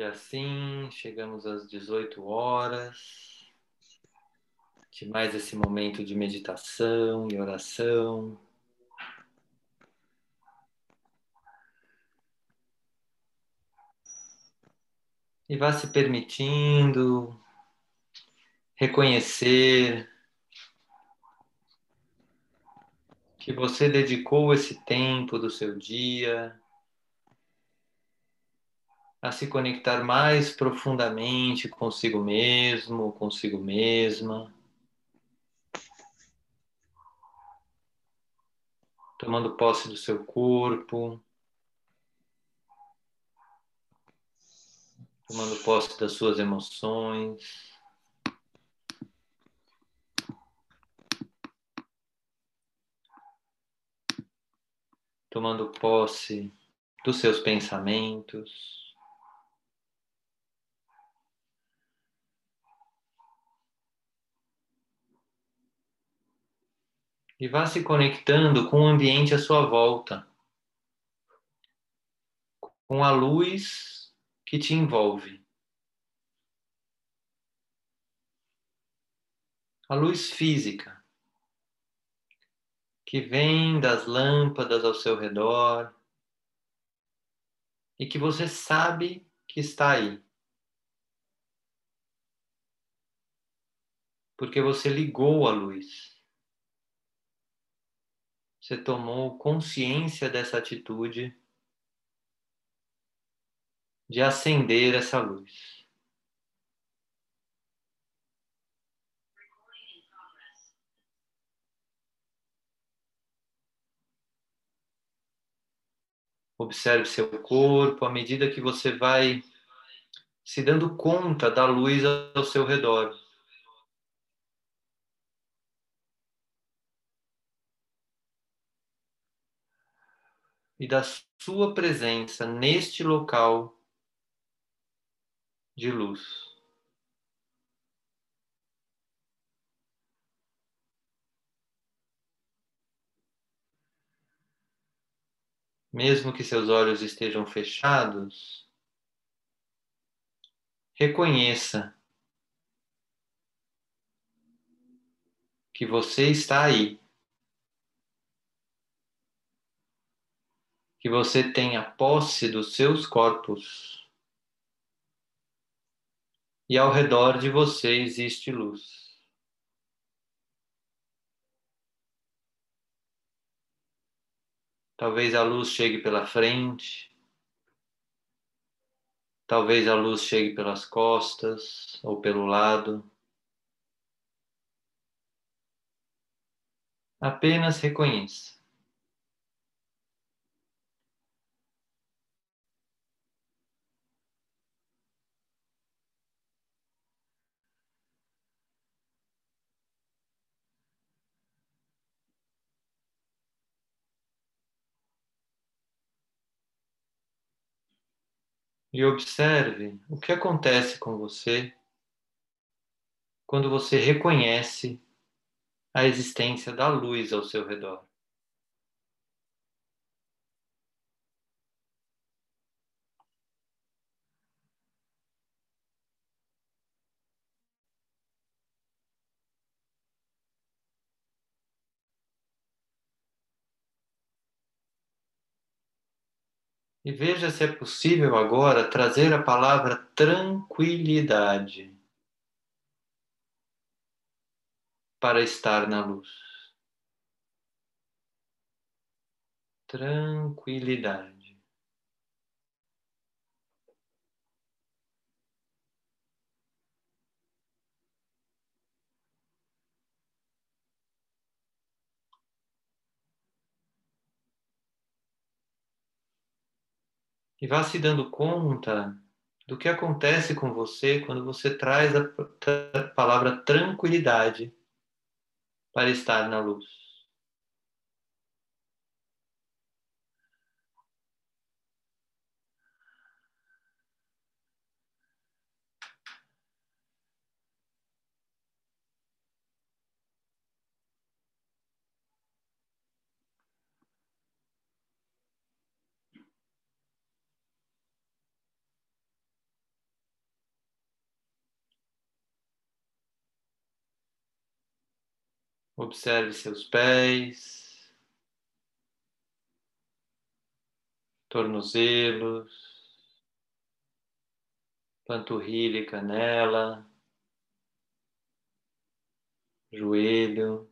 E assim chegamos às 18 horas de mais esse momento de meditação e oração. E vá se permitindo reconhecer que você dedicou esse tempo do seu dia a se conectar mais profundamente consigo mesmo, consigo mesma. Tomando posse do seu corpo, tomando posse das suas emoções. Tomando posse dos seus pensamentos. E vá se conectando com o ambiente à sua volta, com a luz que te envolve. A luz física que vem das lâmpadas ao seu redor e que você sabe que está aí. Porque você ligou a luz você tomou consciência dessa atitude de acender essa luz. Observe seu corpo à medida que você vai se dando conta da luz ao seu redor. E da sua presença neste local de luz. Mesmo que seus olhos estejam fechados, reconheça que você está aí. Que você tenha posse dos seus corpos e ao redor de você existe luz. Talvez a luz chegue pela frente, talvez a luz chegue pelas costas ou pelo lado. Apenas reconheça. E observe o que acontece com você quando você reconhece a existência da luz ao seu redor. E veja se é possível agora trazer a palavra tranquilidade para estar na luz. Tranquilidade. E vá se dando conta do que acontece com você quando você traz a palavra tranquilidade para estar na luz. Observe seus pés, tornozelos, panturrilha e canela, joelho.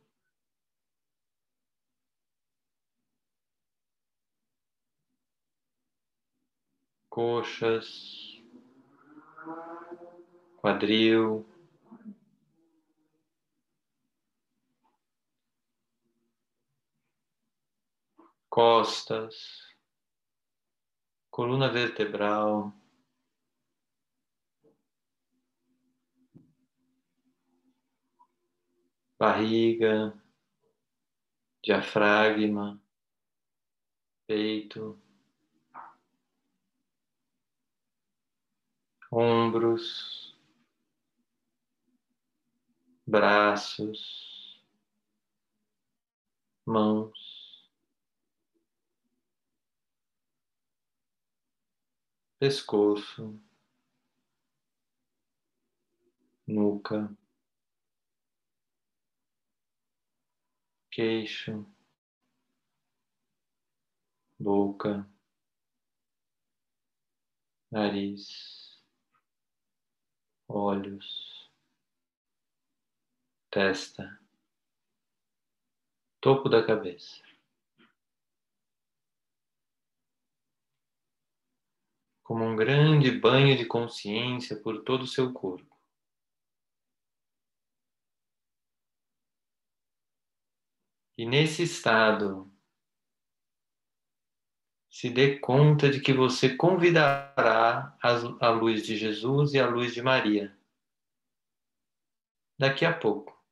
Coxas, quadril, costas, coluna vertebral, barriga, diafragma, peito, ombros, braços, mãos. Pescoço, nuca, queixo, boca, nariz, olhos, testa, topo da cabeça. Como um grande banho de consciência por todo o seu corpo. E nesse estado, se dê conta de que você convidará a luz de Jesus e a luz de Maria daqui a pouco.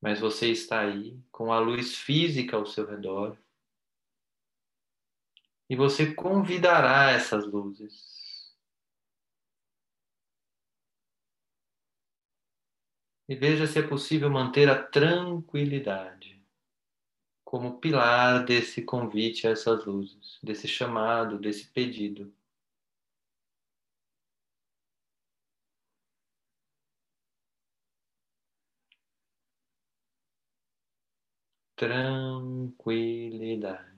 Mas você está aí com a luz física ao seu redor e você convidará essas luzes. E veja se é possível manter a tranquilidade como pilar desse convite a essas luzes, desse chamado, desse pedido. Tranquilidade.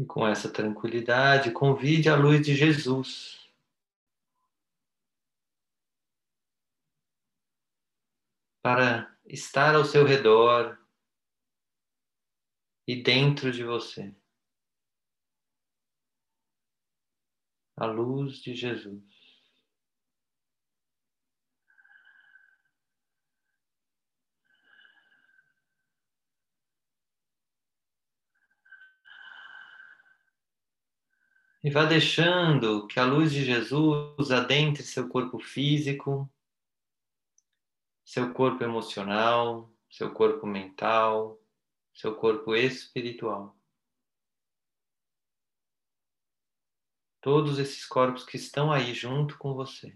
E com essa tranquilidade, convide a luz de Jesus. Para estar ao seu redor e dentro de você. A luz de Jesus. E vá deixando que a luz de Jesus adentre seu corpo físico, seu corpo emocional, seu corpo mental, seu corpo espiritual. Todos esses corpos que estão aí junto com você.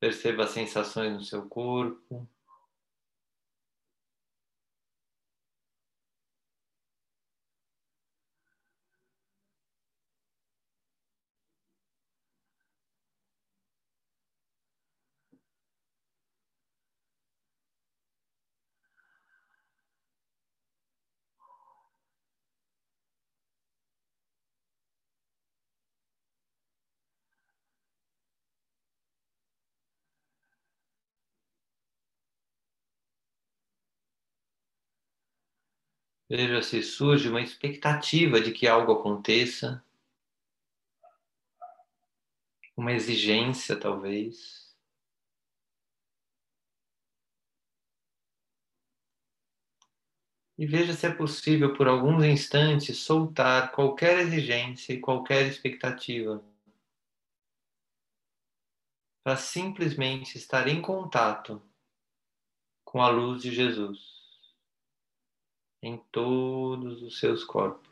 Perceba as sensações no seu corpo. Veja se surge uma expectativa de que algo aconteça, uma exigência, talvez. E veja se é possível, por alguns instantes, soltar qualquer exigência e qualquer expectativa. para simplesmente estar em contato com a luz de Jesus em todos os seus corpos.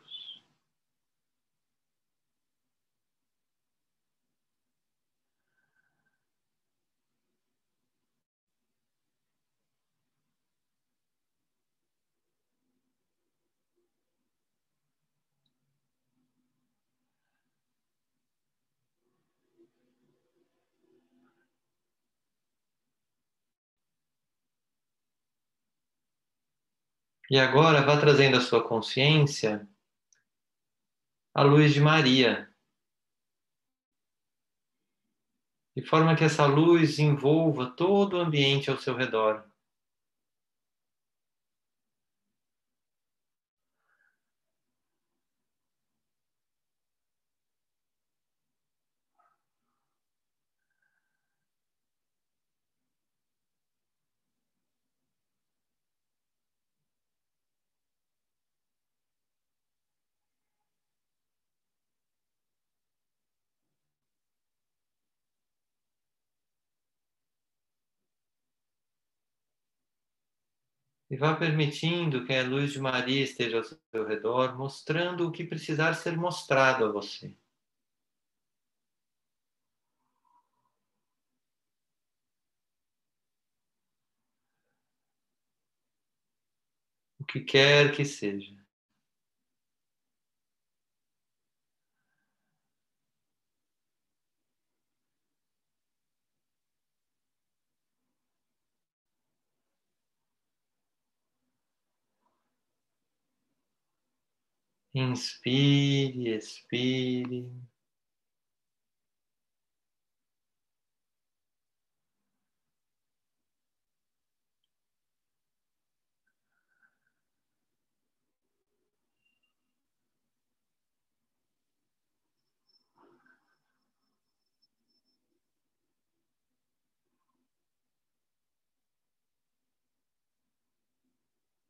E agora vá trazendo a sua consciência à luz de Maria, de forma que essa luz envolva todo o ambiente ao seu redor. E vá permitindo que a luz de Maria esteja ao seu redor, mostrando o que precisar ser mostrado a você. O que quer que seja. Inspire, expire.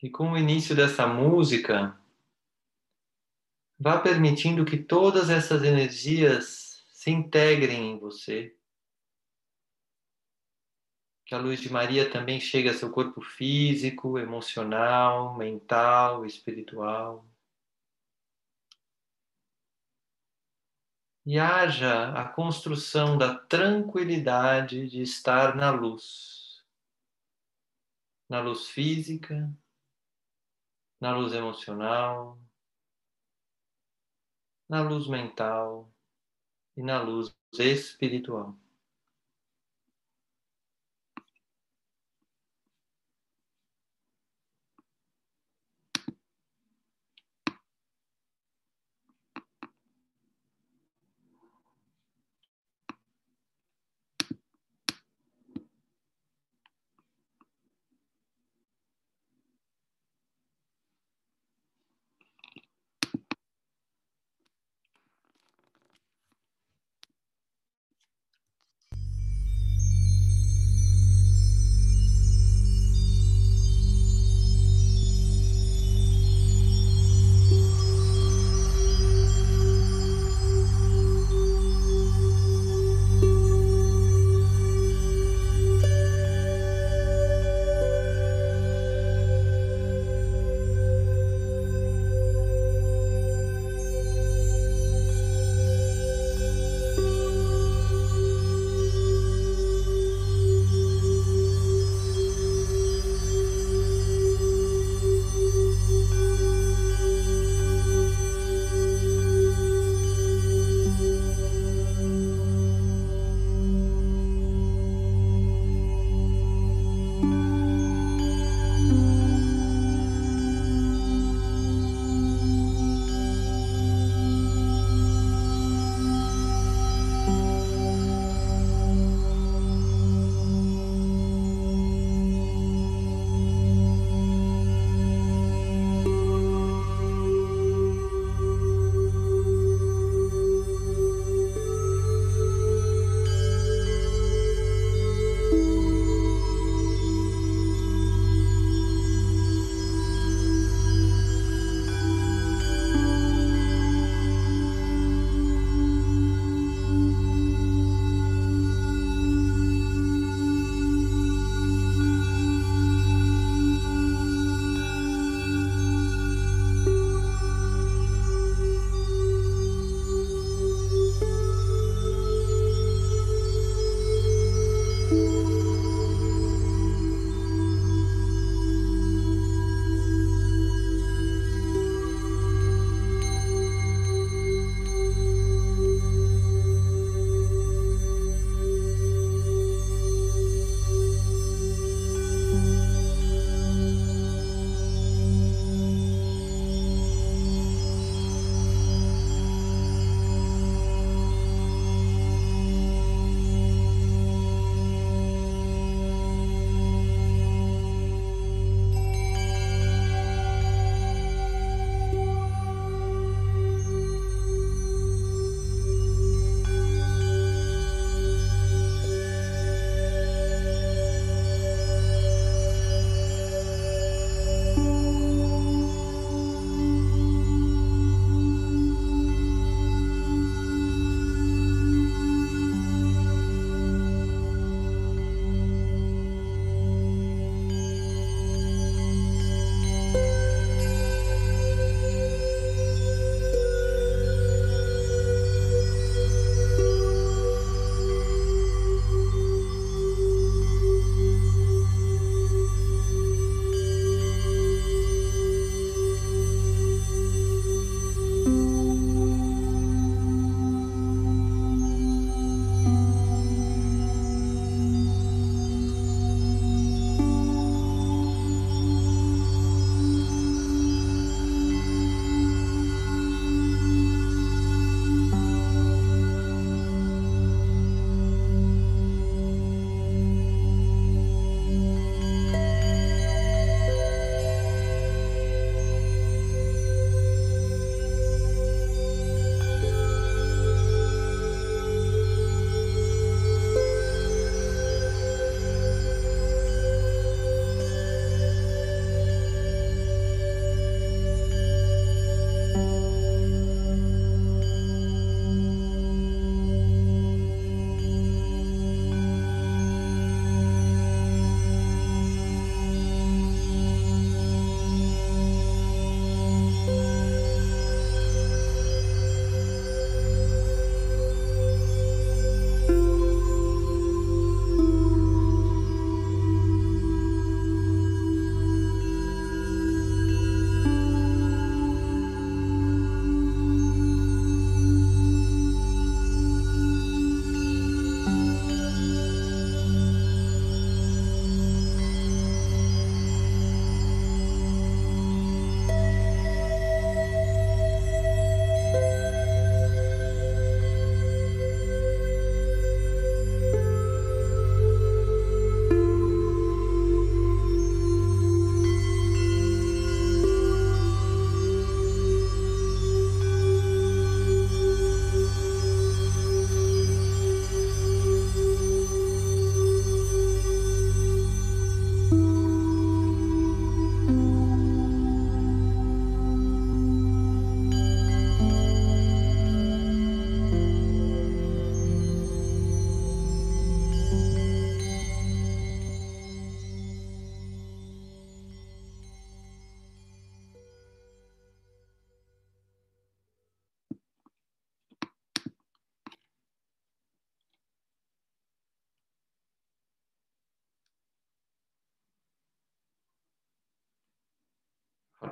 E com o início dessa música, Vá permitindo que todas essas energias se integrem em você. Que a luz de Maria também chegue a seu corpo físico, emocional, mental, espiritual. E haja a construção da tranquilidade de estar na luz. Na luz física, na luz emocional, na luz mental e na luz espiritual.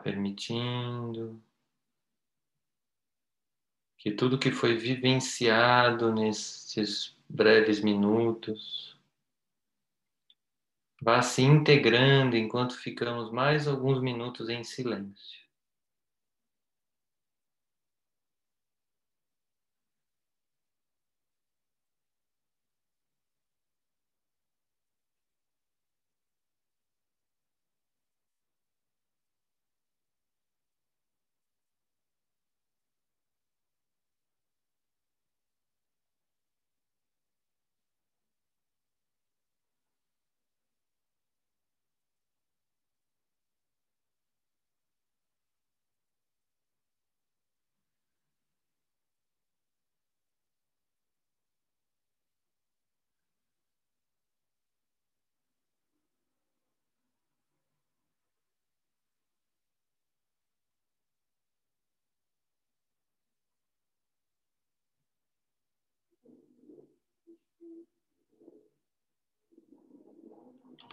Permitindo que tudo que foi vivenciado nesses breves minutos vá se integrando enquanto ficamos mais alguns minutos em silêncio.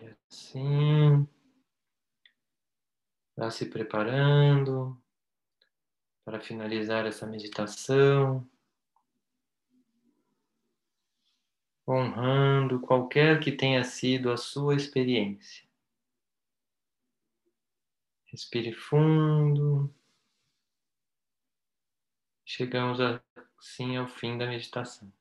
E assim, vá se preparando para finalizar essa meditação, honrando qualquer que tenha sido a sua experiência. Respire fundo. Chegamos assim ao fim da meditação.